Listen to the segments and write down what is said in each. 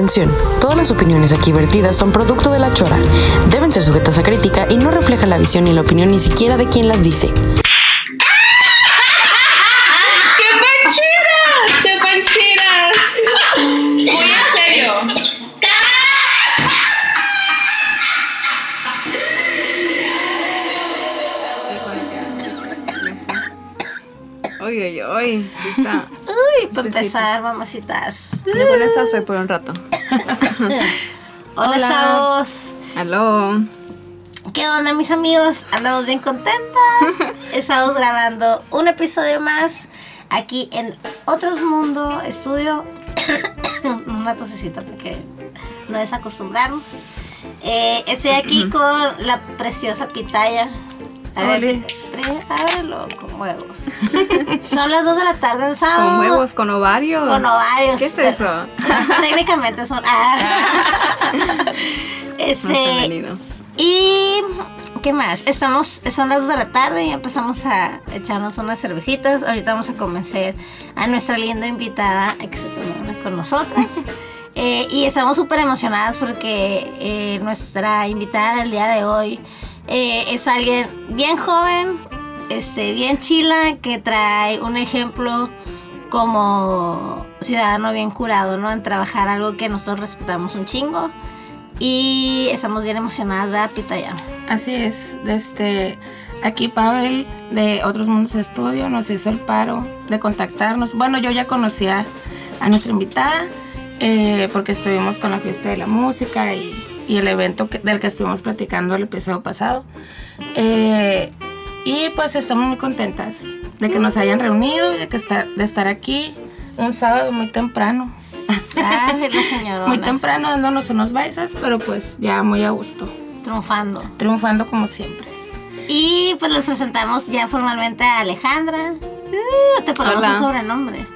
Atención, todas las opiniones aquí vertidas son producto de la chora. Deben ser sujetas a crítica y no reflejan la visión ni la opinión ni siquiera de quien las dice. ¡Qué pancheras! ¡Qué pancheras! Muy en serio. Uy, uy, uy. sí está. Uy, para empezar, mamacitas. Yo con esa estoy por un rato. Hola, Hola. chavos. Aló. ¿Qué onda, mis amigos? Andamos bien contentas. Estamos grabando un episodio más aquí en Otros Mundo Estudio. Una tosecita porque no es acostumbrarnos. Eh, estoy aquí con la preciosa pitaya. A ver, ábrelo con huevos. Son las 2 de la tarde del sábado. Con huevos, con ovarios. Con ovarios. ¿Qué es eso? pues, técnicamente son. Ah. Más Este, y ¿qué más? Estamos, son las 2 de la tarde y empezamos a echarnos unas cervecitas. Ahorita vamos a convencer a nuestra linda invitada a que se tome una con nosotras. Eh, y estamos súper emocionadas porque eh, nuestra invitada del día de hoy eh, es alguien bien joven, este, bien chila, que trae un ejemplo como ciudadano bien curado, ¿no? En trabajar algo que nosotros respetamos un chingo. Y estamos bien emocionadas, ¿verdad, Pitaya? Así es, desde aquí Pavel de Otros Mundos Estudio nos hizo el paro de contactarnos. Bueno, yo ya conocía a nuestra invitada eh, porque estuvimos con la fiesta de la música y, y el evento que- del que estuvimos platicando el episodio pasado. Eh, y pues estamos muy contentas de que nos hayan reunido y de, que estar, de estar aquí un sábado muy temprano. La. Muy temprano dándonos unos baisas, pero pues ya muy a gusto, Triunfando. triunfando como siempre. Y pues les presentamos ya formalmente a Alejandra. Uh, te ponemos un sobrenombre.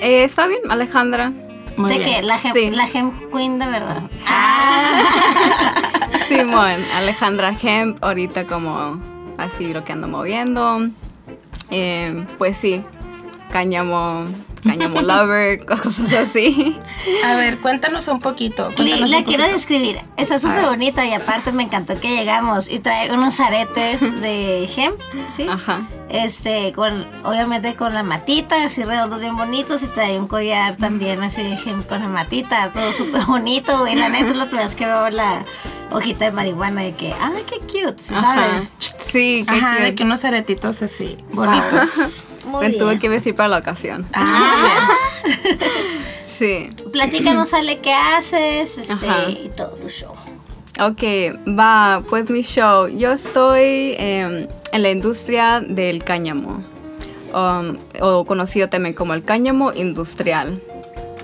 Eh, ¿Está bien, Alejandra? Muy ¿De bien. qué? La gem, Sí. la gem queen de verdad. Simón, Alejandra Hemp, ahorita como así lo que ando moviendo. Eh, pues sí, cáñamo, cáñamo lover, cosas así. A ver, cuéntanos un poquito. Cuéntanos la un quiero poquito. describir. Está súper bonita y aparte me encantó que llegamos y trae unos aretes de gem, ¿sí? Ajá. Este, con, obviamente con la matita, así redondos bien bonitos y trae un collar también así de gem con la matita, todo súper bonito, güey. La neta es la primera vez que veo la hojita de marihuana de que, ay, qué cute, ¿sí Ajá. ¿sabes? Sí, qué Ajá, de que unos aretitos así, bonitos. Muy Me tuve bien. que vestir para la ocasión. Ah, Sí. Platícanos, Ale, qué haces este, y todo tu show. Ok, va, pues mi show. Yo estoy em, en la industria del cáñamo, um, o conocido también como el cáñamo industrial.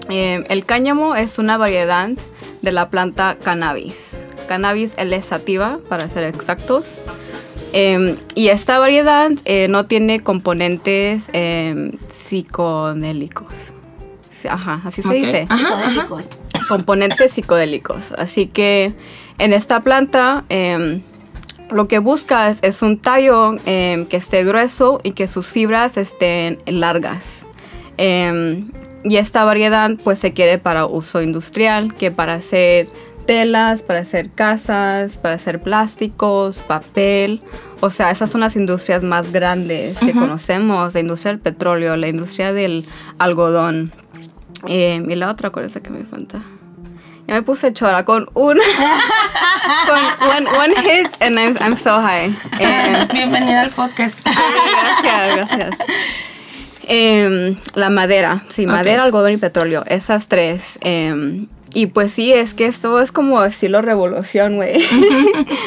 Em, el cáñamo es una variedad de la planta cannabis. Cannabis L sativa, para ser exactos. Em, y esta variedad eh, no tiene componentes em, psicodélicos. Ajá, así se dice Ajá, Psicodélico. componentes psicodélicos. Así que en esta planta em, lo que buscas es un tallo que esté grueso y que sus fibras estén largas. Y esta variedad pues se quiere para uso industrial, que para hacer telas, para hacer casas, para hacer plásticos, papel. O sea, esas son las industrias más grandes que conocemos, la industria del petróleo, la industria del algodón. Eh, y la otra, ¿cuál es la que me falta? Ya me puse chora con un con one, one hit and I'm, I'm so high. Eh, bienvenida al podcast. gracias, gracias. Em, la madera, sí, madera, algodón y petróleo, esas tres. em, y pues sí, es que esto es como estilo revolución, güey.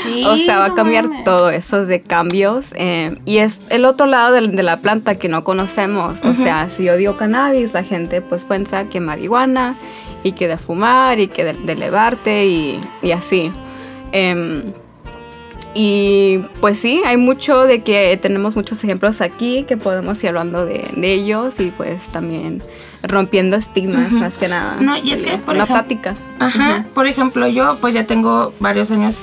Sí, o sea, va a cambiar todo eso de cambios. em, y es el otro lado de, la planta que no conocemos. O sea, si yo digo cannabis, la gente pues piensa que marihuana y que de fumar y que de, de elevarte y, y así. Em, y pues sí, hay mucho de que tenemos muchos ejemplos aquí que podemos ir hablando de, de ellos y pues también rompiendo estigmas más que nada. No, y es que, por ejem- plática. Ajá, por ejemplo, yo pues ya tengo varios años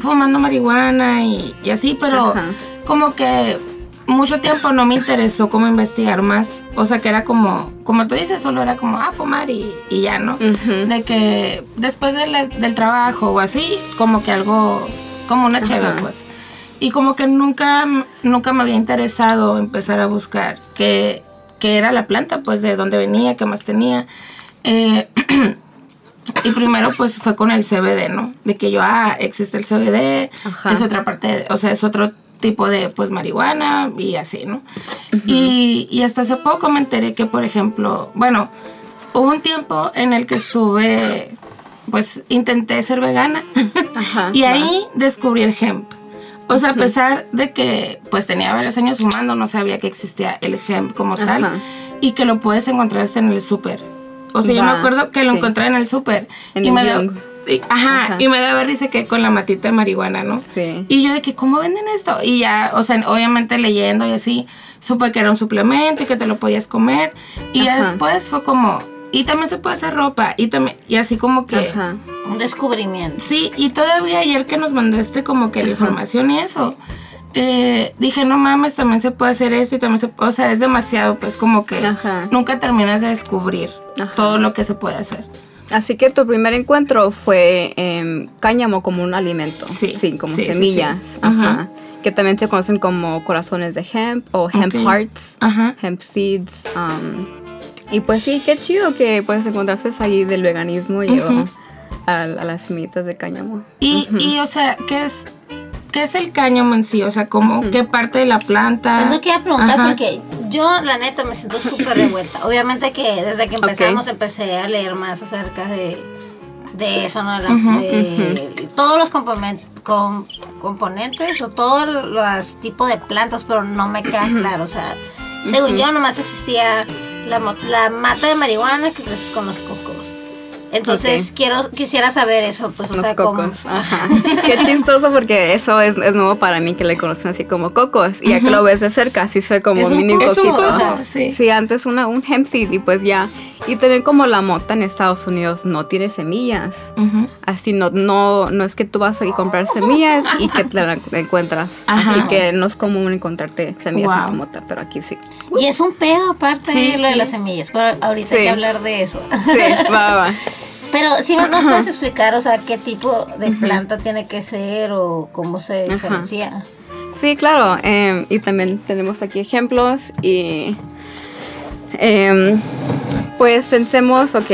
fumando marihuana y, y así, pero Ajá. como que mucho tiempo no me interesó como investigar más. O sea, que era como, como tú dices, solo era como, ah, fumar y, y ya, ¿no? De que después de la- del trabajo o así, como que algo, como una chévere, pues. Y como que nunca, nunca me había interesado empezar a buscar qué, qué era la planta, pues de dónde venía, qué más tenía. Eh, y primero pues fue con el CBD, ¿no? De que yo, ah, existe el CBD, Ajá. es otra parte, o sea, es otro tipo de pues marihuana y así, ¿no? y, y hasta hace poco me enteré que, por ejemplo, bueno, hubo un tiempo en el que estuve, pues intenté ser vegana Ajá, y va. ahí descubrí el hemp. O sea, a pesar de que pues tenía varios años fumando, no sabía que existía el hemp como tal Ajá. y que lo puedes encontrar hasta en el súper. O sea, yo me acuerdo que lo sí. encontré en el súper. Y el me da, y- ajá, Ajá. y me daba risa que con la matita de marihuana, ¿no? Sí. Y yo de que, ¿cómo venden esto? Y ya, o sea, obviamente leyendo y así, supe que era un suplemento y que te lo podías comer. Y ya después fue como, y también se puede hacer ropa. Y también, y así como que... Ajá. Un descubrimiento. Sí, y todavía ayer que nos mandaste como que la información y eso, eh, dije, no mames, también se puede hacer esto y también se o sea, es demasiado, pues como que Ajá. nunca terminas de descubrir Ajá. todo lo que se puede hacer. Así que tu primer encuentro fue em, cáñamo como un alimento. Sí, como sí, sí, semillas. sí. Ajá. Ajá. Que también se conocen como corazones de hemp o hemp Ok. hearts, Ajá. hemp seeds. um, y pues sí, qué chido que puedes encontrarse ahí del veganismo y Ujú. a, a las semillitas de cáñamo. Y, y, o sea, ¿qué es, ¿qué es el cáñamo en sí? O sea, como, ¿qué parte de la planta? Es lo que iba a preguntar Ajá. porque yo, la neta, me siento súper revuelta. Obviamente que desde que empezamos empecé a leer más acerca de, de eso, ¿no? La- de Todos los componen- com- componentes o todos los tipos de plantas, pero no me queda claro. O sea, según yo, nomás existía la, mata de marihuana que creces con los cocos. Entonces, Ok. quiero quisiera saber eso, pues, o Los sea, como... cocos. Ajá. Qué chistoso porque eso es, es nuevo para mí que le conocen así como cocos. Y ya que lo ves de cerca, sí se ve como Es un un mini coco. Es un coquito. coco, sí. Sí, antes una, un hemp seed y pues ya. Y también como la mota en Estados Unidos no tiene semillas. Ujú. Así no, no, no es que tú vas a ir a comprar semillas y que te la encuentras. Ajá. Así que no es común encontrarte semillas en Wow. tu mota, pero aquí sí. Y es un pedo aparte Sí, lo de sí. las semillas, pero ahorita hay que hablar de eso. Sí, va, va. Pero si nos puedes explicar, o sea, qué tipo de planta tiene que ser o cómo se Ajá. diferencia. Sí, claro. em, y también tenemos aquí ejemplos y em, pues pensemos, ok,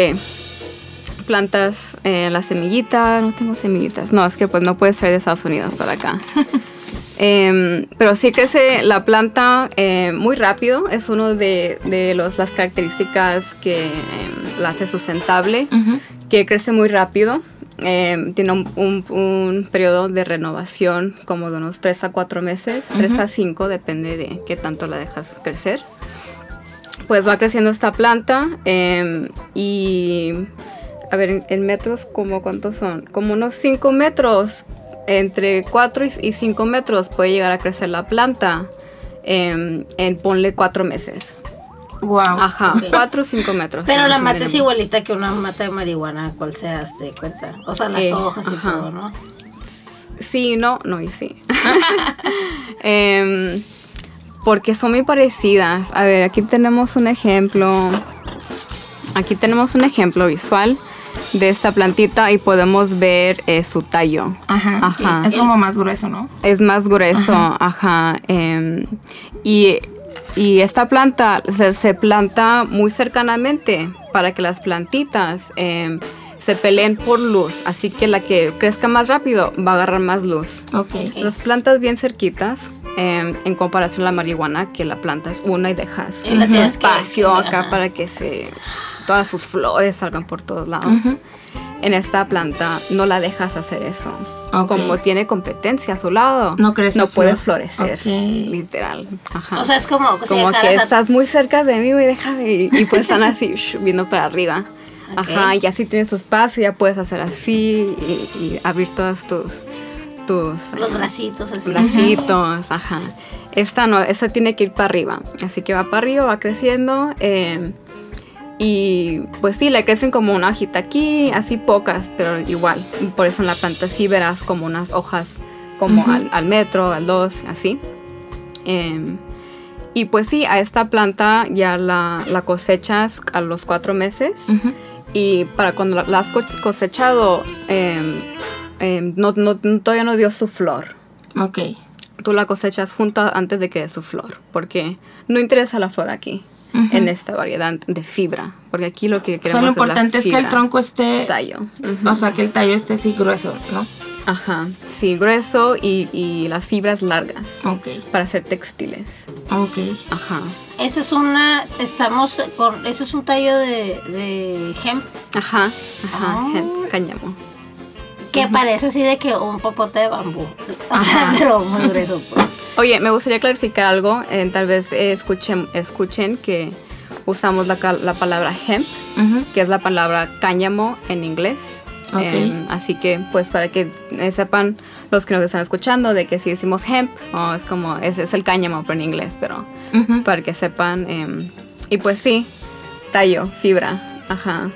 plantas, eh, la semillita, no tengo semillitas, no, es que pues no puedes traer de Estados Unidos para acá. Em, pero sí crece la planta eh, muy rápido, es uno de, de los, las características que em, la hace sustentable que crece muy rápido. eh, tiene un, un- un periodo de renovación como de unos 3 a 4 meses, 3 a 5, depende de qué tanto la dejas crecer. Pues va creciendo esta planta y, a ver, en, en metros, como ¿cuántos son? Como unos 5 metros, entre 4 y 5 metros puede llegar a crecer la planta eh, en ponle 4 meses. Wow. Ajá, Ok. 4 o 5 metros. Pero la mata es igualita que una mata de marihuana, cual se hace cuenta. O sea, las Eh, hojas y todo, ¿no? Sí, no, no y sí. Em, porque son muy parecidas. A ver, aquí tenemos un ejemplo. Aquí tenemos un ejemplo visual de esta plantita y podemos ver eh, su tallo. Ajá. Ajá. Es como más grueso, ¿no? Es más grueso, ajá. em, y, y esta planta se, se planta muy cercanamente para que las plantitas em, se peleen por luz. Así que la que crezca más rápido va a agarrar más luz. Ok. Las plantas bien cerquitas, em, en comparación a la marihuana, que la planta es una y dejas Y la un tienes que- espacio acá ajá. para que se todas sus flores salgan por todos lados. En esta planta no la dejas hacer eso. Ok. Como tiene competencia a su lado, No crece no puede flor. florecer, Ok. literal. Ajá. O sea, es como, si como que a- estás muy cerca de mí, güey, déjame. Y, y pues están así, viendo para arriba. Ajá, Ok. y así tienes tu espacio, ya puedes hacer así y, y abrir todas tus, tus los bracitos así. bracitos, ajá. Esta no, esta tiene que ir para arriba. Así que va para arriba, va creciendo. eh, y pues sí, le crecen como una hojita aquí, así pocas, pero igual. Por eso en la planta sí verás como unas hojas como al, al metro, al dos, así. Eh, y pues sí, a esta planta ya la, la cosechas a los cuatro meses. Y para cuando la, la has cos- cosechado, em, em, no, no- todavía no dio su flor. Ok. Tú la cosechas junto antes de que dé su flor, porque no interesa la flor aquí, En esta variedad de fibra, porque aquí lo que O queremos sea, lo es la importante es que el tronco esté. tallo. O sea, que el tallo esté así grueso, ¿no? Ajá, sí, grueso y, y las fibras largas Ok. para hacer textiles. Ok. Ajá, Esa es una, estamos con, eso es un tallo de, de hemp ajá, ajá, Ah. hemp, cáñamo. Que parece así de que un popote de bambú. O sea, Ajá. pero muy grueso, pues. Oye, me gustaría clarificar algo. eh, tal vez eh, escuchen, escuchen que usamos la, la palabra hemp, que es la palabra cáñamo en inglés. Ok. Em, así que, pues, para que eh, sepan los que nos están escuchando de que si decimos hemp, oh, es como, es, es el cáñamo, pero en inglés, pero para que sepan. em, y pues sí, tallo, fibra, ajá.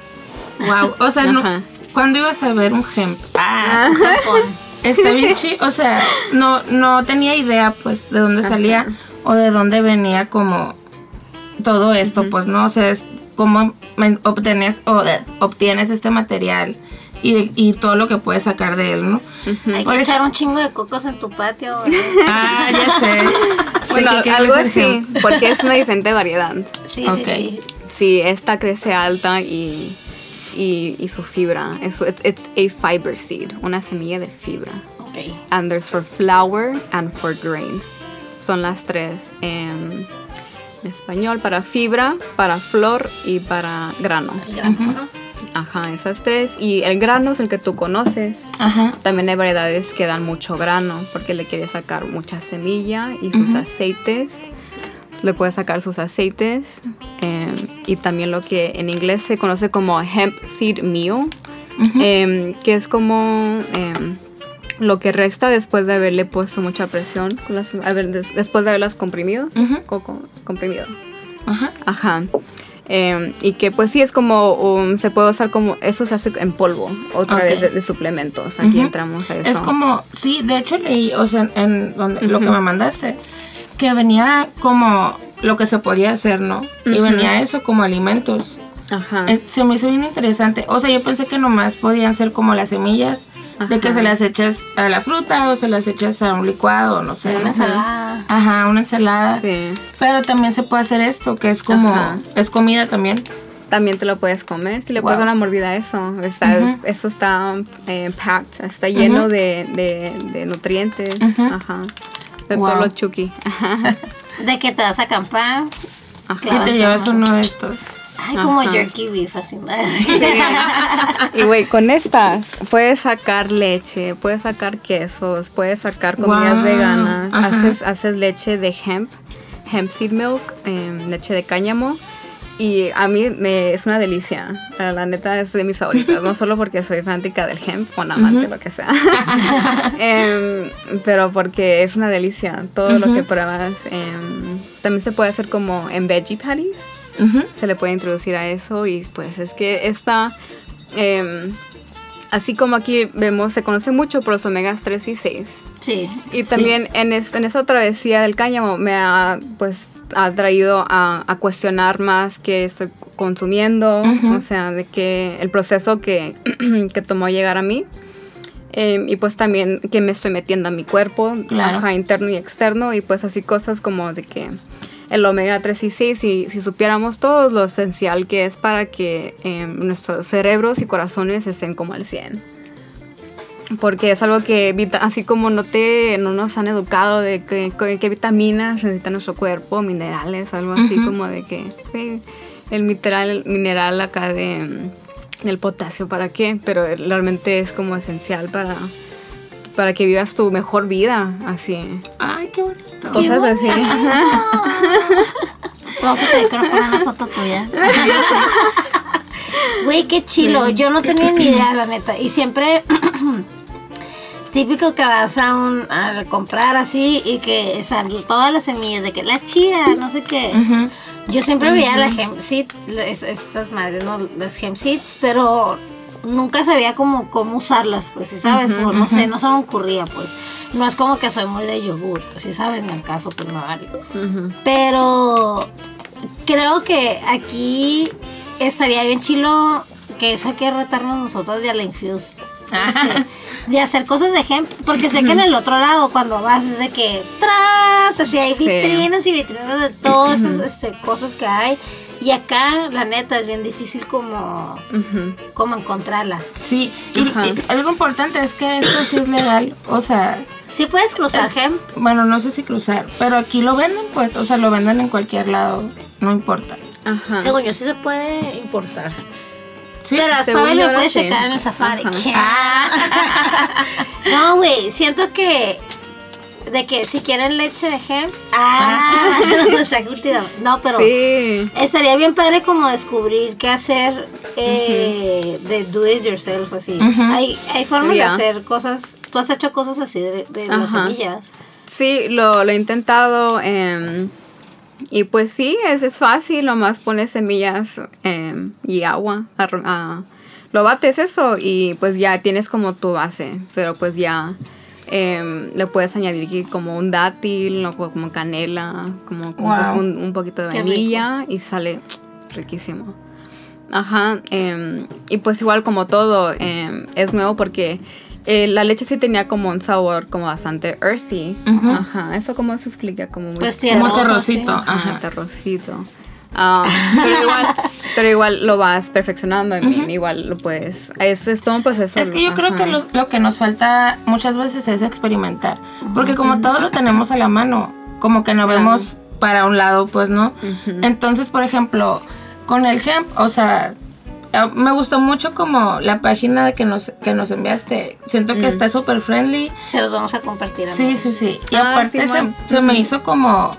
Wow. O sea, no, Ajá. ¿Cuándo ibas a ver un hemp? Ah, Japón. está bien chido. O sea, no, no tenía idea, pues, de dónde salía o de dónde venía como todo esto, pues, ¿no? O sea, es cómo obtienes, o, eh, obtienes este material y, y todo lo que puedes sacar de él, ¿no? Hay Por que echar un chingo de cocos en tu patio. ¿no? Ah, ya sé. Bueno, ¿De qué algo así, hemp? porque es una diferente variedad. Sí, sí, sí. Sí, esta crece alta y, y, y su fibra. Es, it's, it's a fiber seed, una semilla de fibra. Ok. And there's for flower and for grain. Son las tres em, en español para fibra, para flor y para grano. El grano, ¿no? Ajá, esas tres. Y el grano es el que tú conoces. Ajá. También hay variedades que dan mucho grano porque le quieres sacar mucha semilla y sus Ujú. aceites. Le puedes sacar sus aceites em, y también lo que en inglés se conoce como hemp seed meal, em, que es como em, lo que resta después de haberle puesto mucha presión, con las- des- después de haberlas comprimido. Co- comprimido. Ajá. Ajá. Y que pues sí es como, um, se puede usar como, eso se hace en polvo, otra vez de, de suplementos. Aquí entramos a eso. Es como, sí, de hecho leí, o sea, en donde, lo que me mandaste, que venía como lo que se podía hacer, ¿no? Y Ujú. venía eso como alimentos. Ajá. Es- se me hizo bien interesante. O sea, yo pensé que nomás podían ser como las semillas, de que Ajá. se las echas a la fruta o se las echas a un licuado, no sé. Una ensalada. Ajá, una ensalada. Sí. Pero también se puede hacer esto, que es como, Ajá. es comida también. También te lo puedes comer, si le puedes Wow. dar una mordida a eso. Está, Ujú. Eso está eh, packed, está lleno Ujú. de, de- de nutrientes. Ajá. De Wow. todo lo chuki. De que te vas a acampar. Ajá. Y te llevas ¿no? uno de estos. Ay, como jerky beef, así. Y güey, con estas puedes sacar leche, puedes sacar quesos, puedes sacar comidas Wow. veganas, haces, haces leche de hemp, hemp seed milk, em, leche de cáñamo. Y a mí me, es una delicia. La, neta es de mis favoritas. No solo porque soy fanática del hemp, o un amante, lo que sea. Em, pero porque es una delicia. Todo lo que pruebas. em, también se puede hacer como en veggie patties se le puede introducir a eso y pues es que esta, em, así como aquí vemos, se conoce mucho por los omegas 3 y 6. Sí. Y también en, es- en esa travesía del cáñamo me ha pues ha traído a, a cuestionar más qué estoy consumiendo, o sea, de que el proceso que, que tomó llegar a mí. Em, y pues también que me estoy metiendo a mi cuerpo, Claro. ajá, interno y externo, y pues así cosas como de que el omega 3 y 6, si, si supiéramos todos lo esencial que es para que em, nuestros cerebros y corazones estén como al 100 porque es algo que así como no te no nos han educado de qué vitaminas necesita nuestro cuerpo minerales algo así como de que el mineral el mineral acá de del potasio para qué pero realmente es como esencial para para que vivas tu mejor vida así Ay, qué bonito. cosas así Vamos a tener que poner una foto tuya. Güey, qué chilo. Yo no tenía ni idea, la neta. Y siempre. Típico que vas a un a comprar así y que salen todas las semillas de que la chía, no sé qué. Yo siempre veía la hemp seed, es- estas madres, ¿no? Las hemp seeds, pero nunca sabía como cómo usarlas, pues, si sabes, o no sé, no se me ocurría, pues. No es como que soy muy de yogur, si sabes, en el caso, pues no vale. Pero creo que aquí estaría bien chilo que eso hay que retarnos nosotros de a la Infused. Este, de hacer cosas de ejemplo, porque sé que en el otro lado cuando vas es de que tras, así hay Sí. vitrinas y vitrinas de todas esas este, cosas que hay. Y acá, la neta, es bien difícil como, como encontrarla. Sí, y, algo importante es que esto sí es legal, o sea, Sí puedes cruzar Es- gem. bueno, no sé si cruzar, pero aquí lo venden, pues, o sea, lo venden en cualquier lado, no importa. Ajá. Según yo, sí se puede importar. Sí, Pero yo lo puedes checar en el safari. ¿Qué? no, güey, siento que de que si quieren leche de gem, ah, no se ha cultivado. No, pero Sí. estaría bien padre como descubrir qué hacer eh, de do it yourself así. Hay hay formas de hacer cosas. Tú has hecho cosas así de, de las semillas. Sí, lo, lo he intentado. em, y pues sí, es, es fácil. Nomás pones semillas em, y agua. ah, lo bates eso y pues ya tienes como tu base. Pero pues ya em, le puedes añadir como un dátil, o como canela, como un po- Wow. un, un poquito de vainilla y sale riquísimo. Ajá, em, y pues igual como todo, es nuevo porque eh, la leche sí tenía como un sabor como bastante earthy. Ajá, eso como se explica como muy... Pues terrocito, sí. Ajá, terrocito. Ah, pero, igual, pero igual lo vas perfeccionando, I mean, igual lo puedes... Es, es todo un proceso. Es que yo creo que lo, lo que nos falta muchas veces es experimentar. Porque como todo lo tenemos a la mano, como que no vemos para un lado, pues no. Entonces, por ejemplo, con el hemp, o sea, me gustó mucho como la página que nos, que nos enviaste. Siento que está súper friendly. Se los vamos a compartir. Sí, amigos. sí, sí. Y Ah, aparte se, se me hizo como...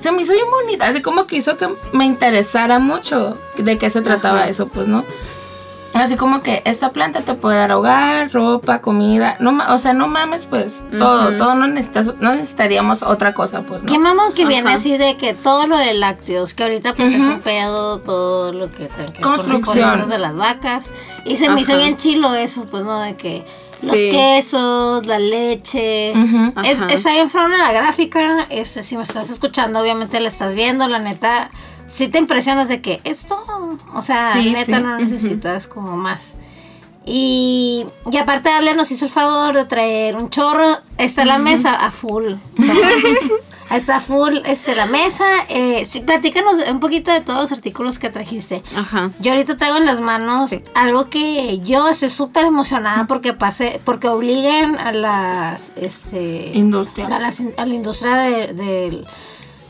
Se me hizo bien bonita, así como que hizo que me interesara mucho de qué se trataba Ajá. eso, pues, ¿no? Así como que esta planta te puede dar hogar, ropa, comida, no, ma- o sea, no mames, pues, todo, todo no necesitas, no necesitaríamos otra cosa, pues, ¿no? Qué mamón que viene así de que todo lo de lácteos, que ahorita pues es un pedo, todo lo que que Construcción. de las vacas. Y se me hizo bien chilo eso, pues no, de que los Sí. quesos, la leche. Ujú. Es, Ajá. está bien la gráfica, este, si me estás escuchando, obviamente la estás viendo, la neta, sí te impresionas de que esto, o sea, Sí, neta sí. no necesitas como más. Y, y aparte Ale nos hizo el favor de traer un chorro, está la mesa a full. Está full este, la mesa. Eh, sí, platícanos un poquito de todos los artículos que trajiste. Ajá. Yo ahorita traigo en las manos Sí. algo que yo estoy súper emocionada porque pase, porque obligan a las este Industria. a, las in- a la industria de, de-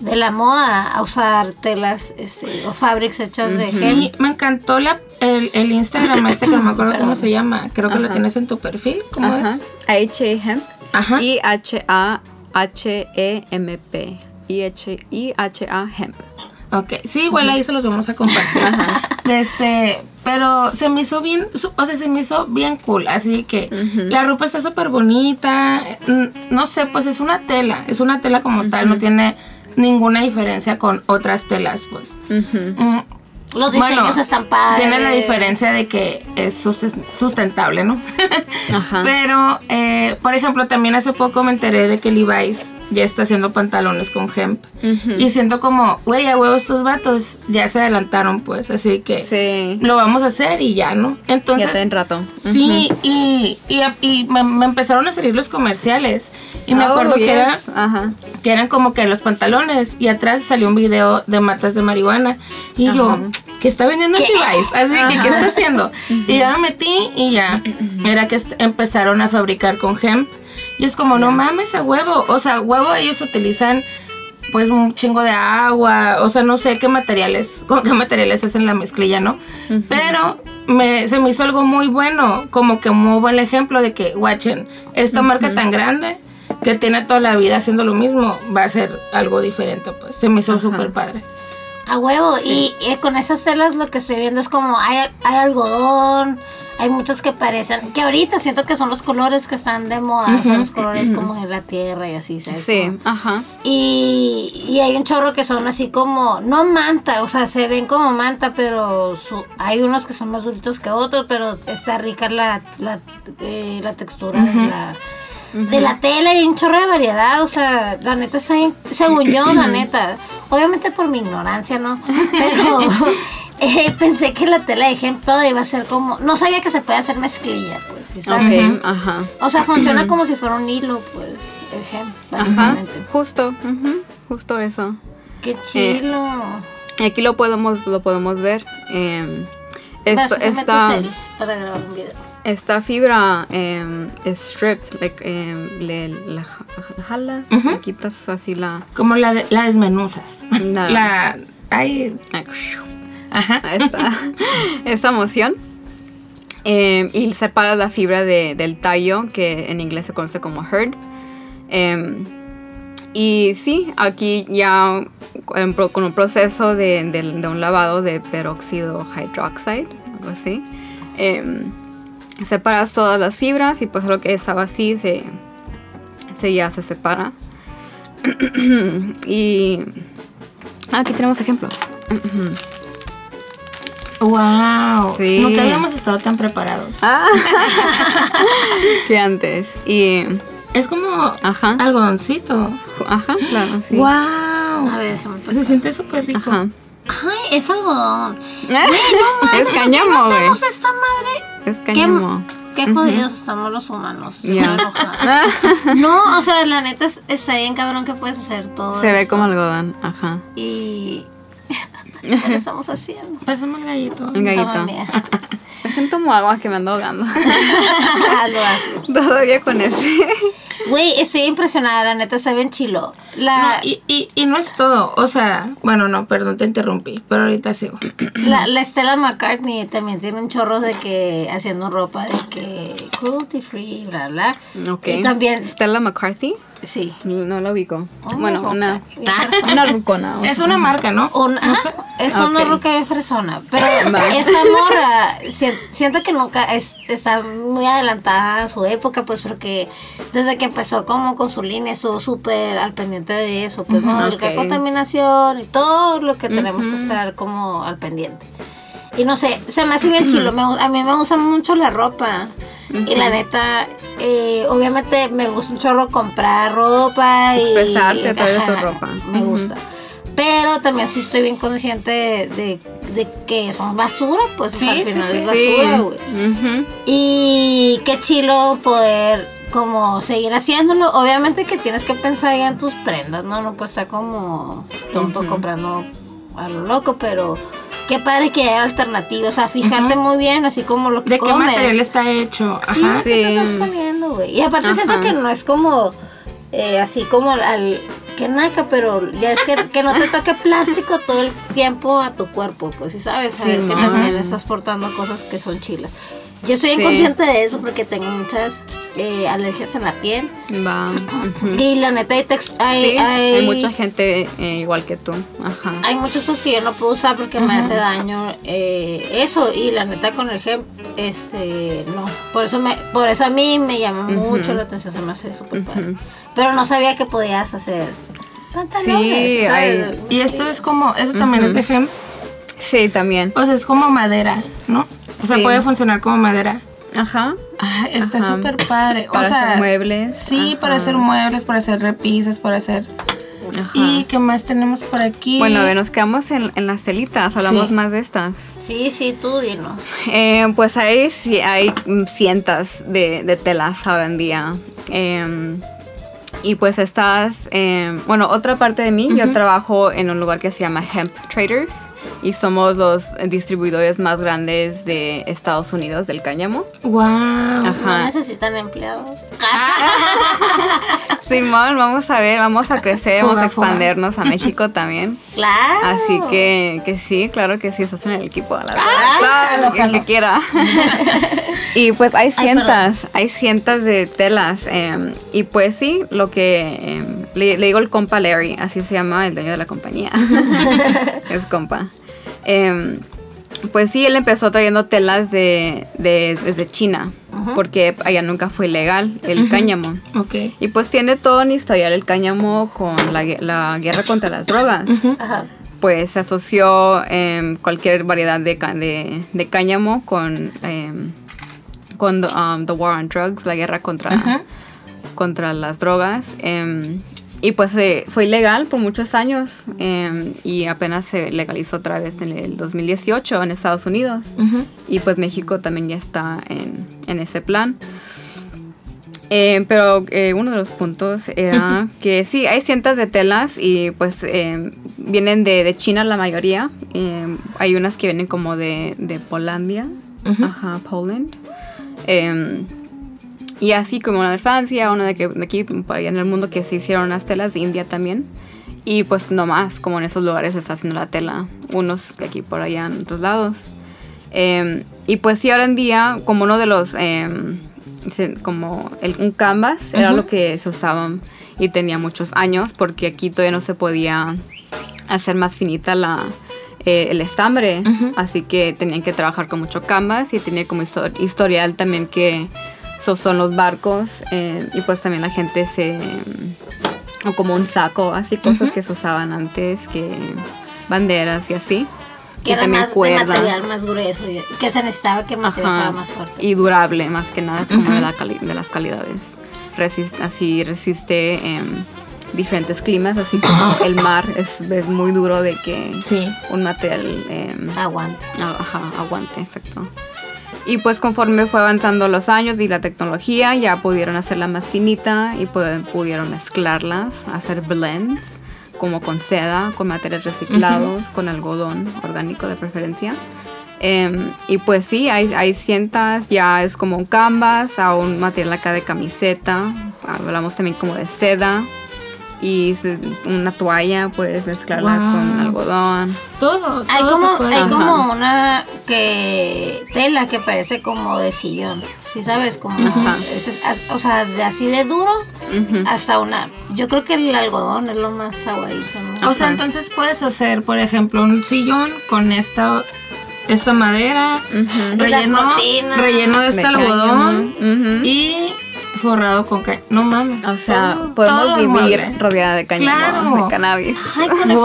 de la moda a usar telas este, o fabrics hechas de Sí, hemp. me encantó la, el, el Instagram este que no me acuerdo cómo se llama. Creo que lo Ajá. tienes en tu perfil. ¿Cómo Ajá. es? H Hemp. Ajá. Y H A H E M P. I H I H A Hemp. Ok, sí, igual ahí se los vamos a compartir. Este, pero se me hizo bien, o sea, se me hizo bien cool, así que la ropa está súper bonita, mm, no sé, pues es una tela, es una tela como tal, no tiene ninguna diferencia con otras telas, pues. Mm, Los diseños bueno, están padres. Tiene la diferencia de que es susten- sustentable, ¿no? Ajá. Pero, eh, por ejemplo, también hace poco me enteré de que Levi's ya está haciendo pantalones con hemp. Y siento como, güey, a huevo estos vatos ya se adelantaron, pues. Así que Sí. lo vamos a hacer y ya, ¿no? Entonces, ya te en rato. sí, y, y, y me, me empezaron a salir los comerciales. Y me Oh, acuerdo que, era, Ajá. que eran como que los pantalones y atrás salió un video de matas de marihuana. Y yo, Ajá. que está vendiendo en Levi's? Así que, ¿qué está haciendo? Y ya me metí y ya, era que empezaron a fabricar con hemp. Y es como, no mames a huevo. O sea, huevo ellos utilizan pues un chingo de agua, o sea, no sé qué materiales, con qué materiales hacen la mezclilla, ¿no? Pero me, se me hizo algo muy bueno, como que muy buen ejemplo de que, watchen, esta marca tan grande que tiene toda la vida haciendo lo mismo, va a ser algo diferente, pues se me hizo súper padre. A huevo. Y, eh, con esas telas lo que estoy viendo es como hay, hay algodón, hay muchas que parecen, que ahorita siento que son los colores que están de moda, son los colores como de la tierra y así, ¿sabes? Sí, ajá. Y, y hay un chorro que son así como, no manta, o sea, se ven como manta, pero su- hay unos que son más duritos que otros, pero está rica la, la, eh, la textura de, la, de la tela y hay un chorro de variedad, o sea, la neta según yo, la neta, obviamente por mi ignorancia, ¿no? Pero eh, pensé que la tela de toda iba a ser como, no sabía que se puede hacer mezclilla, pues, ¿sí sabes? Ajá. O sea, funciona como si fuera un hilo, pues, el Ajá, básicamente. justo, ujú, justo eso. Qué chilo. Y Aquí lo podemos, lo podemos ver. eh, esto, esta, para grabar un video. esta fibra eh, es stripped, like, eh, le, la, ja- la jalas, le quitas así la... Como la, de- la desmenuzas. La- La. Ay, like, ajá. esta, esta moción. Eh, y separas la fibra de- del tallo, que en inglés se conoce como herd. Eh, y sí, aquí ya con un proceso de, de- de un lavado de peróxido hydroxide, algo así. eh, separas todas las fibras y pues lo que estaba así se, se ya se separa. y aquí tenemos ejemplos. Wow. Sí. Nunca habíamos estado tan preparados. que antes. Y. Es como Ajá. algodoncito. Ajá, claro, sí. Wow. A ver, déjame Se siente súper rico. Ajá. Ay, es algodón. es ¿Por qué cáñamo, no güey. hacemos esta madre? Es cáñamo. Qué jodidos estamos los humanos. Enojada. No, o sea, la neta es- está bien cabrón que puedes hacer todo Se ve como algodón. Ajá. Y... ¿Qué estamos haciendo? Pásame el gallito. Un Toma, gallito. Dejen tomo agua que me ando ahogando. Todavía con ese. Güey, estoy impresionada, la neta está bien chilo. La, No, y, y, y no es todo. O sea, bueno, no, perdón, te interrumpí. Pero ahorita sigo. la, la Stella McCartney también tiene un chorro de que haciendo ropa de que cruelty free, bla, bla. Ok. Y también, Stella McCarthy. sí. No la ubico. Oh, bueno, una. Fresona. Una rucona. Es una marca, ¿no? Una, es una Ok. roca bien fresona. Pero esta morra, si- siento que nunca es- está muy adelantada a su época, pues porque desde que empezó como con su línea estuvo súper al pendiente de eso, pues no, Ok. la contaminación y todo lo que tenemos que estar como al pendiente. Y no sé, se me hace bien chilo. me a mí me gusta mucho la ropa. Y la neta, eh, obviamente me gusta un chorro comprar ropa y Expresarte a través de tu ropa. Me gusta. Pero también sí estoy bien consciente de, de- de que son basura, pues o sea, Sí, al sí, final sí, es Sí. basura, güey. Ujú. Y qué chilo poder como seguir haciéndolo. Obviamente que tienes que pensar ya en tus prendas, ¿no? No puedes estar como tonto comprando a lo loco, pero qué padre que hay alternativas. O sea, fijarte muy bien, así como lo que ¿De qué material está hecho? Sí, Ajá. ¿qué te Sí. estás poniendo, güey? Y aparte Ajá. siento que no es como eh, así como al, que naca, pero ya es que, que no te toque plástico todo el tiempo a tu cuerpo, pues sí sabes, saber que Simón. también estás portando cosas que son chilas. Yo soy Sí. inconsciente de eso porque tengo muchas eh, alergias en la piel. Va. Y la neta hay, Sí, hay, hay mucha gente eh, igual que tú. Ajá. hay muchas cosas que yo no puedo usar porque me hace daño eh, eso y la neta con el gel este no por eso me por eso a mí me llama mucho la atención se me hace súper padre pero no sabía que podías hacer pantalones Sí, hay- Y esto es como, eso también es de hemp. Sí, también. O sea, es como madera, ¿no? O sea, Sí. puede funcionar como madera. Ajá. Ah, está súper padre. Para o sea, hacer muebles. Sí, Ajá. para hacer muebles, para hacer repisas, para hacer. Ajá. ¿Y qué más tenemos por aquí? Bueno, a ver, nos quedamos en, en las telitas, hablamos Sí. más de estas. sí sí tú dinos Eh, pues hay, sí, hay cientos de, de telas ahora en día. Eh, y pues estas, eh, bueno, otra parte de mí, yo trabajo en un lugar que se llama Hemp Traders y somos los distribuidores más grandes de Estados Unidos del cáñamo. Wow. no Ajá. necesitan empleados Simón, vamos a ver, vamos a crecer, vamos a expandernos a México también. claro Así que, que sí, claro que sí, estás en el equipo, la verdad. Ah, Claro, jalo, el que quiera. y pues hay Ay, cientos, hay cientos de telas. eh, y pues sí, lo que eh, le, le digo el compa Larry, así se llama el dueño de la compañía. es compa. Eh, pues sí, él empezó trayendo telas de, de- desde China, porque allá nunca fue legal el cáñamo. Ok. Y pues tiene todo un historial el cáñamo con la, gue- la guerra contra las drogas. Ajá. Pues se asoció em, cualquier variedad de, de, de cáñamo con, em, con um, The War on Drugs, la guerra contra, contra las drogas. em, y pues eh, fue ilegal por muchos años em, y apenas se legalizó otra vez en el 2018 en Estados Unidos. Y pues México también ya está en, en ese plan. Eh, pero eh, uno de los puntos era que sí, hay cientos de telas y pues vienen de, de China la mayoría. Hay unas que vienen como de, de Polandia, ajá, Poland. Y así como una de Francia, una de, que, de aquí, por allá en el mundo que se hicieron unas telas de India también. Y pues no más, como en esos lugares se está haciendo la tela, unos que aquí por allá en otros lados. Eh, y pues sí, ahora en día, como uno de los, eh, se- como el, un canvas era lo que se usaban y tenía muchos años porque aquí todavía no se podía hacer más finita la, eh, el estambre. Así que tenían que trabajar con mucho canvas y tenía como histo- historial también que usó en los barcos eh, y pues también la gente se... o como un saco, así cosas que se usaban antes, que banderas y así. Que y era también más de cuerdas. material más grueso. Que se necesitaba que el material fuera más fuerte. Y durable, más que nada, es como de, la cali- de las calidades. Resist- así resiste em, diferentes climas, así como el mar es, es muy duro de que Sí. un material em, Aguanta. a- ajá, aguante, exacto. Y pues conforme fue avanzando los años y la tecnología, ya pudieron hacerla más finita y pu- pudieron mezclarlas, hacer blends, como con seda, con materiales reciclados, con algodón orgánico de preferencia. Em, y pues sí, hay, hay cientas, ya es como un canvas, a un material acá de camiseta, hablamos también como de seda. Y una toalla, puedes mezclarla Wow. con algodón. Todo. Hay todo como, se puede. hay como una que tela que parece como de sillón, ¿sí sabes? Como, es- o sea, de así de duro hasta una. Yo creo que el algodón es lo más aguadito, ¿no? O sea, entonces puedes hacer, por ejemplo, un sillón con esta esta madera, relleno, relleno de De este algodón y forrado con ca- No mames. O sea, Todo- podemos todo vivir mueble. rodeada de cáñamo, Claro. de cannabis. Ay, Wow.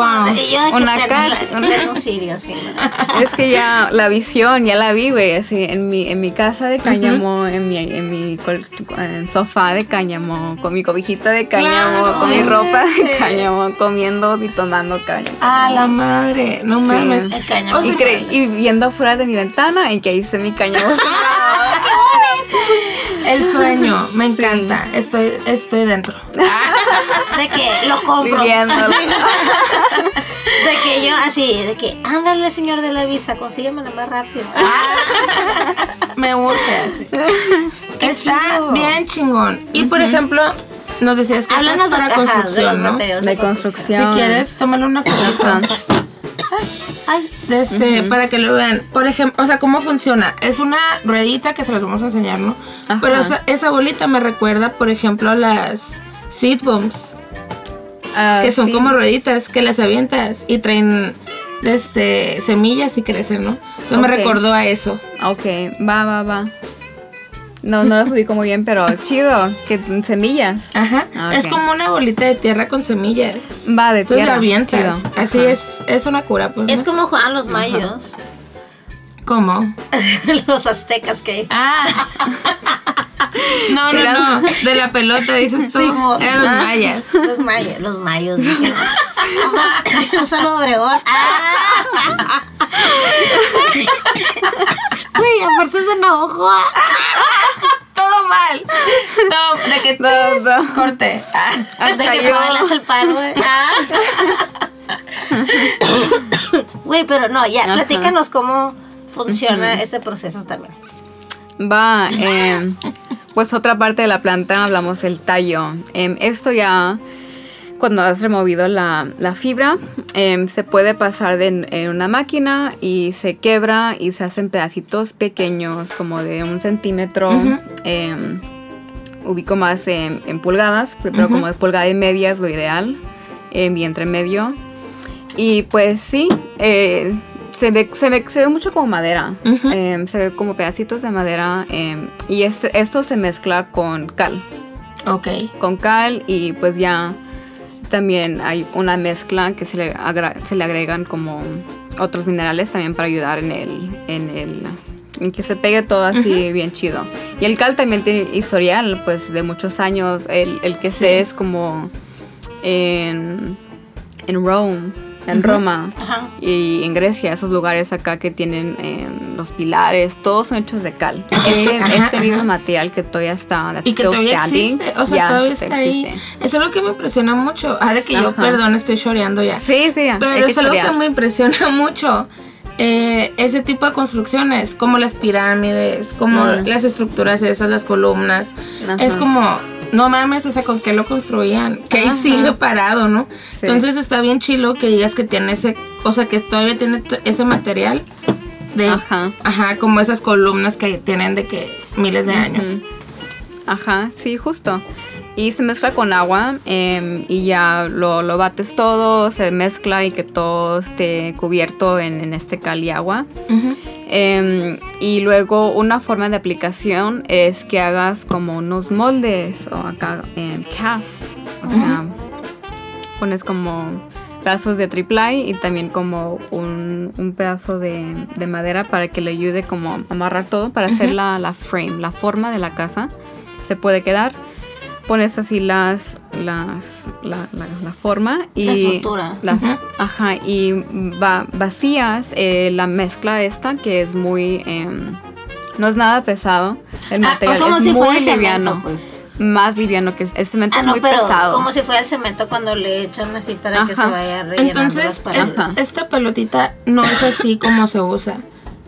yo Una casa. Es que ya la visión, ya la vi, güey, así, en mi, en mi casa de cáñamo, en mi, en mi col- en sofá de cáñamo, con mi cobijita de cáñamo, Claro. con mi ropa de cáñamo, comiendo y tomando cáñamo. A la madre, no mames. El cáñamo. O sea, y, viendo afuera de mi ventana y que hice mi cáñamo. el sueño, me encanta. Estoy, estoy dentro. De que lo compro. Viviéndolo. Así, ¿no? De que yo, así, de que, ándale, señor de la visa, consíguemela más rápido. Me urge así. Qué Está chido. bien chingón. Y por ejemplo, nos decías que Háblanos de, para ajá, de construcción, ¿no? De Si construcción. quieres, tómale una foto. Ay, este, para que lo vean. Por ejemplo, o sea, cómo funciona. Es una ruedita que se las vamos a enseñar, ¿no? Ajá. Pero esa, esa bolita me recuerda, por ejemplo, a las seed bombs, Ah, que son sí. como rueditas que las avientas y traen este semillas y crecen, ¿no? Eso me Ok. recordó a eso. Ok, va, va, va. No, no las ubico muy bien, pero chido, que semillas. Ajá. Ah, Es como una bolita de tierra con semillas. Va de Entonces tierra. chido. Así Ajá. es, es una cura, pues. es ¿no? como jugaban los mayos, ¿Cómo? los aztecas que... Ah. No, no, no. De la pelota, dices tú. Sí, Eran los mayas. Los mayos, los mayos. Un saludo, Obregón. Ah. Güey, aparte se enojó. Todo mal. Todo, de que te No, no. corte. Ah. Hasta que el paro, güey. Ah. Güey, pero no, ya, Ajá. platícanos cómo funciona este proceso también. Va, em, pues otra parte de la planta hablamos del tallo. Em, esto ya, cuando has removido la, la fibra, em, se puede pasar de, en una máquina y se quebra y se hacen pedacitos pequeños, como de un centímetro. em, ubico más en, en pulgadas, pero como de pulgada y media es lo ideal, em, y entre medio. Y pues sí, eh, se ve, se ve, se ve mucho como madera. Em, se ve como pedacitos de madera. y este, esto se mezcla con cal. Ok. Con cal y pues ya también hay una mezcla que se le, agra- se le agregan como otros minerales también para ayudar en el, en el en que se pegue todo así bien chido. Y el cal también tiene historial pues de muchos años. El, el que sé es como en, en Rome, en Roma Ajá. y en Grecia, esos lugares acá que tienen em, los pilares, todos son hechos de cal. Este, Ajá, este mismo material que todavía está, Y que todavía standing, existe, o sea, todavía está ahí. existe. Eso es lo que me impresiona mucho. Ah, de que yo, perdón, estoy choreando ya. Sí, sí, Pero es algo que me impresiona mucho. eh, ese tipo de construcciones, como las pirámides, como Sí. las estructuras esas, las columnas. Ajá. Es como, no mames, o sea, ¿con qué lo construían? Que ahí sigue parado, ¿no? Sí. Entonces está bien chilo que digas que tiene ese, o sea, que todavía tiene ese material de, Ajá. ajá, como esas columnas que tienen de que miles de años. Ajá, sí, justo. Y se mezcla con agua em, y ya lo, lo bates todo, se mezcla y que todo esté cubierto en, en este cal y agua. Ujú. Em, y luego una forma de aplicación es que hagas como unos moldes o acá em, cast. O sea, pones como pedazos de triple y también como un, un pedazo de, de madera para que le ayude como a amarrar todo para hacer la, la frame, la forma de la casa. Se puede quedar. Pones así las, las, la, la- la forma y La estructura. las-. Ajá, y va- vacías eh, la mezcla esta que es muy... em, no es nada pesado. El Ah, material como es si muy cemento, liviano. pues. Más liviano que el, el cemento Ah, es no, muy pero pesado. como si fuera el cemento cuando le echan así para que se vaya rellenando las Entonces, paredes. esta pelotita no es así como se usa.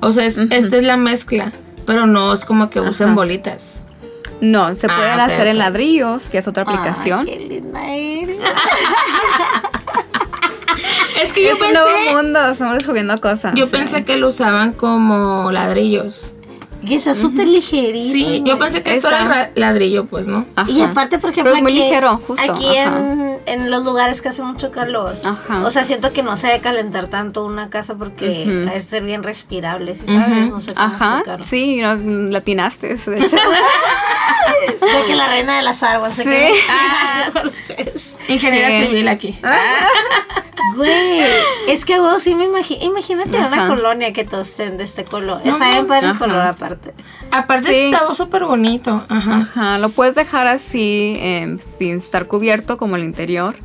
O sea, es- esta es la mezcla, pero no es como que usen Ajá. bolitas. No, se Ah, pueden hacer en ladrillos, que es otra Ay, aplicación. qué linda eres. Es que yo es un nuevo pensé, mundo, estamos descubriendo cosas. yo sí. pensé que lo usaban como ladrillos. Y está súper ligerito. Sí, yo pensé que esto era ra- ladrillo, pues, ¿no? Ajá. Y aparte, por ejemplo, Pero es muy aquí, ligero, justo, aquí ajá. en, en los lugares que hace mucho calor, Ajá. o sea, siento que no se debe calentar tanto una casa porque Ujú. ha de ser bien respirable, ¿sí sabes? Ujú. No sé cómo Ajá, explicarlo. sí, no, latinaste, de hecho. De que la reina de las aguas. Sí. Ah. Entonces, Ingeniera Sí. civil aquí. Güey, es que vos sí me imagino. Imagínate una colonia que todos estén de este color. No Está bien padre el color aparte. Aparte Sí. estaba súper bonito. Ajá. Ajá, lo puedes dejar así, em, sin estar cubierto como el interior.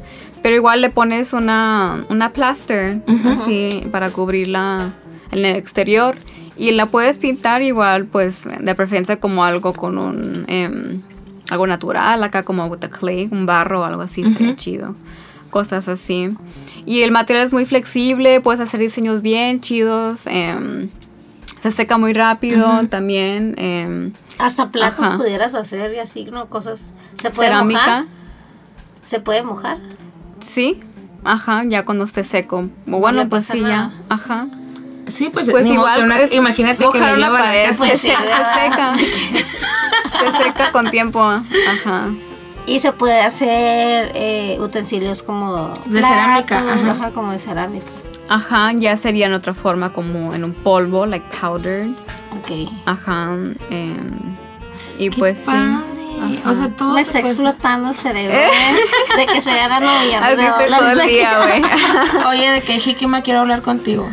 Pero igual le pones una, una plaster, así, para cubrirla en el exterior. Y la puedes pintar igual, pues, de preferencia como algo con un... em, algo natural, acá como with the clay, un barro o algo así, sería chido. Cosas así. Y el material es muy flexible, puedes hacer diseños bien chidos. em, se seca muy rápido también. em, Hasta platos Ajá. pudieras hacer y así, ¿no? Cosas. ¿Se puede cerámica. mojar? ¿Se puede mojar? Sí, ajá, ya cuando esté seco. O bueno, pues sí, nada. ya, ajá. Sí, pues, Pues igual, que una- es imagínate que mojar le una lleva la pared, pues se, sí, se seca. se seca con tiempo, ajá. Y se puede hacer eh, utensilios como. De cerámica, ajá. ajá, como de cerámica. Ajá, ya sería en otra forma como en un polvo, like powdered. Ok. Ajá. em, y Qué pues sí. padre. Ajá. O sea, todo Me se está puede- explotando el cerebro. ¿eh? De que se ganan Así de estoy dólares. todo el día, güey. Oye, de que Jikima quiero hablar contigo.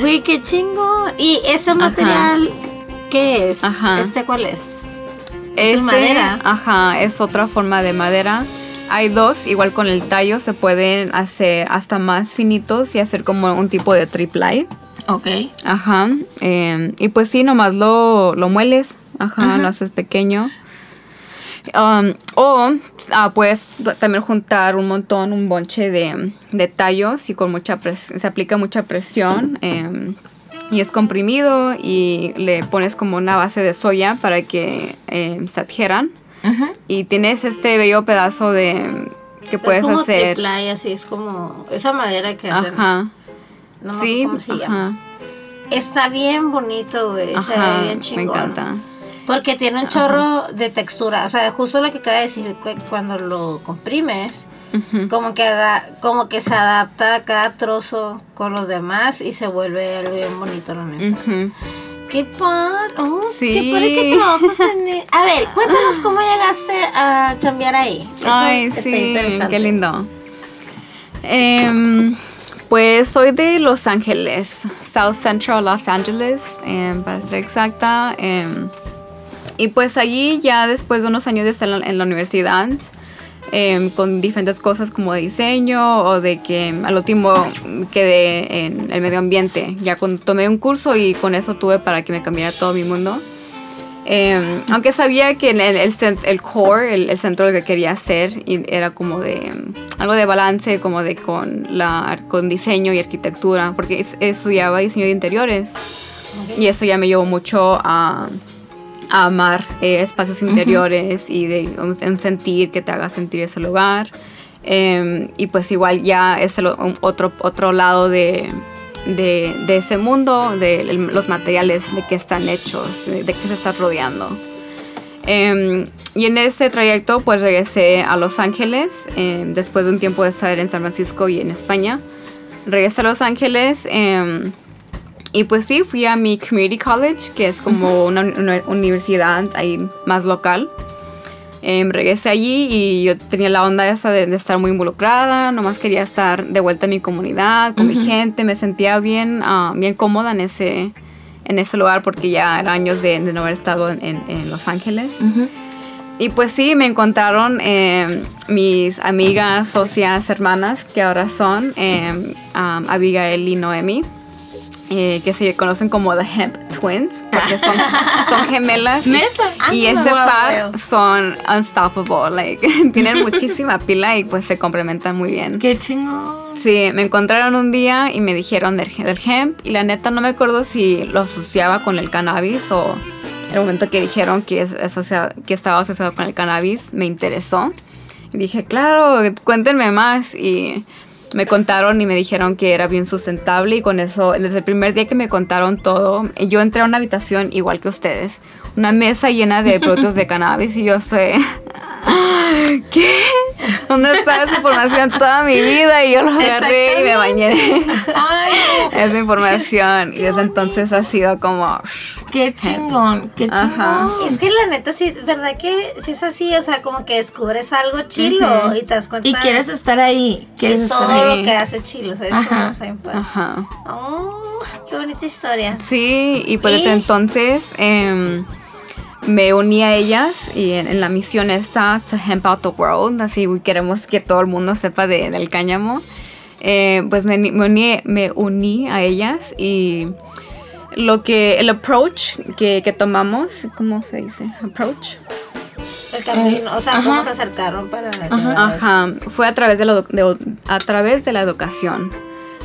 Güey, qué chingo. ¿Y ese material qué es? Ajá. ¿Este cuál es? Es madera. Ajá, es otra forma de madera. Hay dos, igual con el tallo se pueden hacer hasta más finitos y hacer como un tipo de triple. Ok. Ajá. eh, y pues sí, nomás lo, lo mueles. Ajá, lo haces pequeño. Um, o ah, puedes también juntar un montón, un bonche de, de tallos y con mucha presión, se aplica mucha presión em, y es comprimido y le pones como una base de soya para que em, se adhieran y tienes este bello pedazo de que puedes es como hacer. triple, así es como esa madera que hacen. Ajá. No me Sí, cómo se ajá. llama. Está bien bonito, güey. Se ve Ajá, bien me chingón. encanta. Porque tiene un chorro de textura. O sea, justo lo que acaba de decir, cu- cuando lo comprimes, como que haga, como que se adapta a cada trozo con los demás y se vuelve algo bien bonito, la neta. Qué padre. Oh, Sí. Qué padre que trabajas en e- A ver, cuéntanos cómo llegaste a chambear ahí. Eso Ay, está sí, interesante. qué lindo. Em, pues soy de Los Ángeles, South Central Los Angeles, em, para ser exacta. em, y pues allí ya después de unos años de estar en la, en la universidad, em, con diferentes cosas como de diseño o de que al último quedé en el medio ambiente. Ya con, tomé un curso y con eso tuve para que me cambiara todo mi mundo. Eh, aunque sabía que el, el, el core, el, el centro que quería hacer, era como de algo de balance, como de con, la, con diseño y arquitectura, porque es- estudiaba diseño de interiores. Y eso ya me llevó mucho a, a amar eh, espacios interiores y de un, un sentir que te haga sentir ese lugar. Eh, y pues igual ya es el otro, otro lado de, de, de ese mundo, de los materiales, de qué están hechos, de, qué se está rodeando. Eh, y en ese trayecto pues regresé a Los Ángeles, eh, después de un tiempo de estar en San Francisco y en España. Regresé a Los Ángeles y pues sí, fui a mi community college, que es como una, una universidad ahí más local. Em, regresé allí y yo tenía la onda esa de, de estar muy involucrada, nomás quería estar de vuelta en mi comunidad, con mi gente, me sentía bien, ah, bien cómoda en ese, en ese lugar porque ya era años de, de no haber estado en, en- en Los Ángeles. Y pues sí, me encontraron eh, mis amigas, socias, hermanas, que ahora son eh, um, Abigail y Noemi, eh, que se conocen como The Hemp Twins, porque son, son gemelas. ¿Neta? Y Ah, ese no, par son unstoppable, like, tienen muchísima pila y pues se complementan muy bien. Qué chingón. Sí, me encontraron un día y me dijeron del, del hemp y la neta no me acuerdo si lo asociaba con el cannabis o el momento que dijeron que, es asocia- que estaba asociado con el cannabis me interesó. Y dije, claro, cuéntenme más y me contaron y me dijeron que era bien sustentable y con eso, desde el primer día que me contaron todo, yo entré a una habitación igual que ustedes, una mesa llena de productos de cannabis y yo estoy... ¿Qué? ¿Dónde está esa información toda mi vida? Y yo lo agarré y me bañé Ay, esa información. Y desde entonces ha sido como... qué chingón, qué chingón. Ajá. Es que la neta, sí, ¿verdad que si es así? O sea, como que descubres algo chilo y te das cuenta Y quieres estar ahí, quieres estar todo ahí. lo que hace chilo, ¿sabes? Ajá. Como Ajá. Oh, qué bonita historia. Sí, y pues desde ¿Y? entonces em, me uní a ellas y en, en la misión esta, To Hemp Out the World, así queremos que todo el mundo sepa de- del cáñamo. Eh, pues me, me uní, me uní a ellas y lo que, el approach que, que tomamos, ¿cómo se dice? Approach. El camino, o sea, cómo ajá. se acercaron para llegar a eso. Ajá, fue a través de la, de- a través de la educación.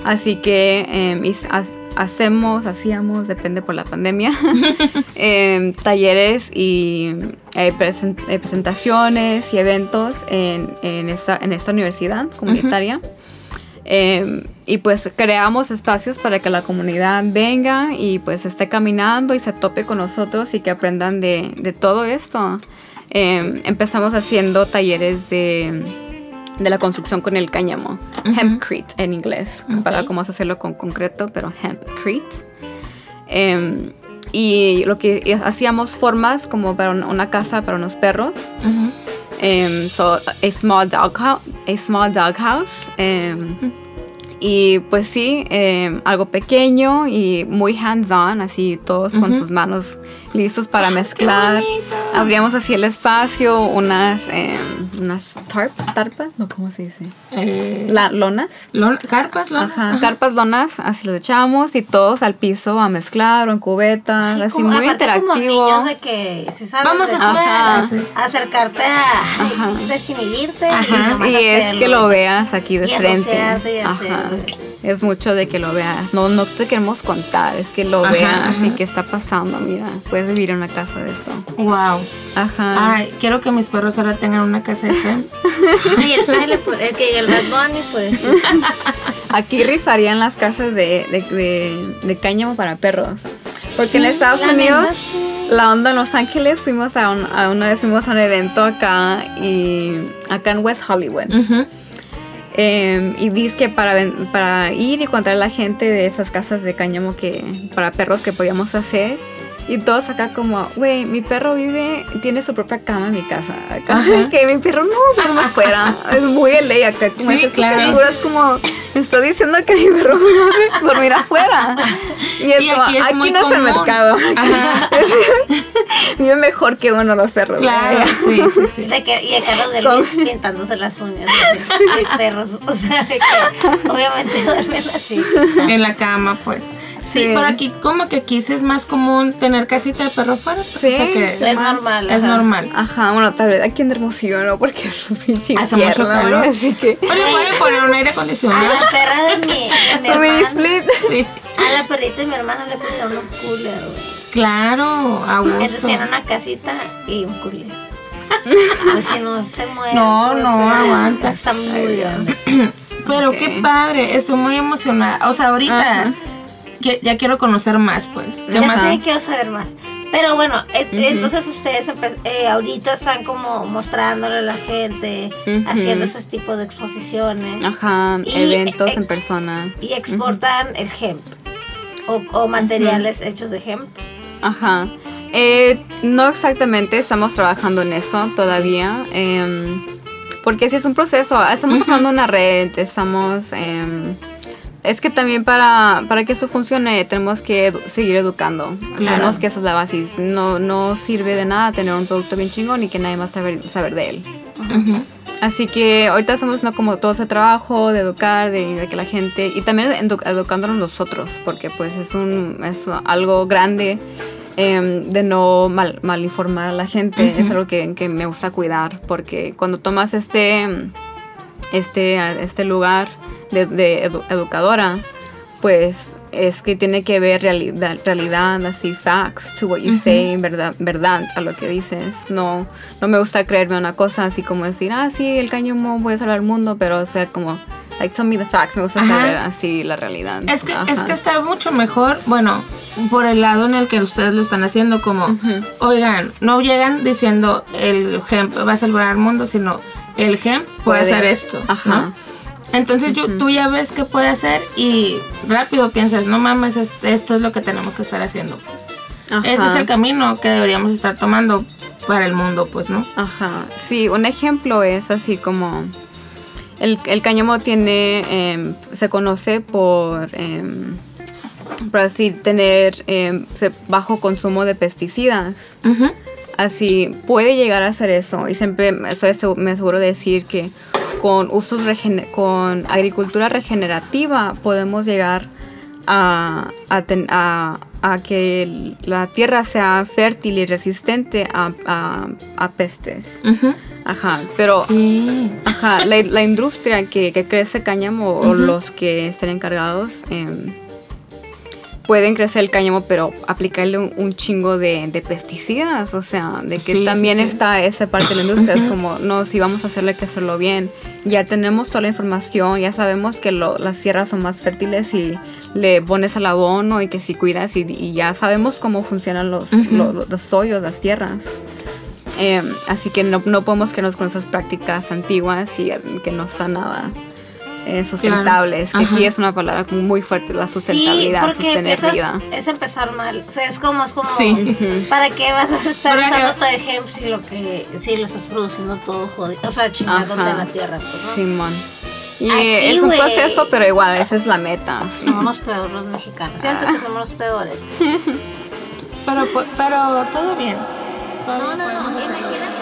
Así que is- has- hacemos, hacíamos, depende por la pandemia, em, talleres y eh, eh, presentaciones y eventos en, en esta, en esta universidad comunitaria. Em, y pues creamos espacios para que la comunidad venga y pues esté caminando y se tope con nosotros y que aprendan de, de todo esto. Em, empezamos haciendo talleres de, de la construcción con el cáñamo, hempcrete en inglés, para cómo hacerlo con concreto, pero hempcrete. Em, y lo que hacíamos formas como para una- casa para unos perros. Ujú. Um, so a small dog house, a small dog house. um, y pues sí, um, algo pequeño y muy hands-on, así todos con sus manos listos para mezclar. Abríamos así el espacio, unas, um, unas tarps, tarpas, no, ¿cómo se dice? Eh, La, lonas. lon- carpas, lonas. Ajá, carpas lonas, así las echamos y todos al piso a mezclar o en cubetas, así como- muy como interactivo. niños de que, si sabes, Vamos de- a jugar. Acercarte a desinhibirte y, es que lo veas aquí de Y frente. asociarte y. Es mucho de que lo veas. No, no te queremos contar, es que lo Ajá, veas y qué está pasando. Mira, puedes vivir en una casa de esto. Wow. Ajá. Ay, quiero que mis perros ahora tengan una casa de hemp. Ay, el sale por el que el Bad Bunny, pues. Aquí rifarían las casas de, de, de- de cáñamo para perros. Porque en Estados la Unidos sí. la onda en Los Ángeles, fuimos a, un- a una vez fuimos a un evento acá y acá en West Hollywood. Eh, y dice que para, ir y contar a la gente de esas casas de cáñamo que para perros que podíamos hacer. Y todos acá como, güey, mi perro vive, tiene su propia cama en mi casa. Acá, que mi perro no duerme afuera. Es muy LA acá. Como Sí, claro. figuras como, me está diciendo que mi perro vive dormir afuera. Y es Y como, aquí es aquí muy no es el mercado. Ajá. Vive mejor que uno los perros. Claro, sí, sí, sí. De que, y el Carlos de Luis pintándose las uñas. Mis perros. O sea, que obviamente duermen así. En la cama, pues. Sí, Sí. pero aquí como que aquí sí es más común tener casita de perro fuera. Sí, O sea que Es normal. es ajá. normal. Ajá, bueno, tal vez aquí en Hermosillo no, porque es un pinche Hace mucho calor. así que... O le pueden poner un aire A acondicionado. la perra de mi, de mi split. Sí. A la perrita de mi hermana le pusieron un cooler, güey. Claro, a gusto. tiene una casita y un cooler. Pues si no se muere. No, no, perra. aguanta. Está muy grande. Pero qué padre, estoy muy emocionada. O sea, ahorita Ajá. Que- ya quiero conocer más, pues. ¿Qué Ya más? sé, quiero saber más. Pero bueno, e- entonces ustedes eh, ahorita están como mostrándole a la gente, haciendo esos tipos de exposiciones Ajá, Y eventos en persona. y exportan el hemp o, o materiales hechos de hemp. Ajá. Eh, no exactamente, estamos trabajando en eso todavía. em, porque sí es un proceso. Estamos formando una red, estamos... em, es que también para, para que eso funcione tenemos que edu- seguir educando. Claro. Sabemos que esa es la base. No, no sirve de nada tener un producto bien chingón y que nadie más saber, saber de él. Así que ahorita estamos haciendo como todo ese trabajo de educar, de, de que la gente, y también edu- educándonos nosotros, porque pues es, un, es algo grande em, de no mal, mal informar a la gente, es algo que, que me gusta cuidar, porque cuando tomas este, este, este lugar de, de edu- educadora, pues es que tiene que ver realidad, realidad así, facts to what you say, verdad, verdad a lo que dices. No, no me gusta creerme una cosa así como decir, ah, sí, el cáñamo puede salvar el mundo, pero o sea, como, like, tell me the facts, me gusta Ajá. saber así la realidad. Es que, es que está mucho mejor, bueno, por el lado en el que ustedes lo están haciendo, como, oigan, no llegan diciendo el hemp va a salvar al mundo, sino el hemp puede, Puede. hacer esto. Ajá. ¿no? Entonces yo- tú ya ves qué puede hacer y rápido piensas, no mames, es- esto es lo que tenemos que estar haciendo. Pues. Ajá. Ese es el camino que deberíamos estar tomando para el mundo, pues, ¿no? Ajá, sí, un ejemplo es así como el, el cáñamo tiene, em, se conoce por, em, por así tener em, bajo consumo de pesticidas. Así puede llegar a ser eso y siempre me aseguro de decir que con usos con agricultura regenerativa podemos llegar a, a, ten- a- a que la tierra sea fértil y resistente a, pestes. Ajá, pero ajá, la, la industria que, que crece cáñamo o los que estén encargados em, pueden crecer el cáñamo, pero aplicarle un, un chingo de, de pesticidas, o sea, de que Sí, sí, también sí. está esa parte de la industria, es como, no, si vamos a hacerlo hay que hacerlo bien, ya tenemos toda la información, ya sabemos que lo- las tierras son más fértiles si le pones el abono y que si cuidas y, y ya sabemos cómo funcionan los, los, los hoyos, las tierras. Eh, así que no, no podemos quedarnos con esas prácticas antiguas y eh, que no son nada eh, sustentables. Que aquí es una palabra como muy fuerte, la Sí, sustentabilidad, porque empiezas, sostenibilidad. es empezar mal. O sea, es como, es como Sí. ¿para qué vas a estar ¿Para usando el hemp si lo que si lo estás produciendo todo jodido? O sea, chingándote Ajá. a la tierra, pues, ¿no? Simón. Y Aquí, es un proceso, pero igual, esa es la meta. Somos peores los mexicanos. Siento que somos los peores. Pero, pu- pero todo bien. No, no, no. Imagínate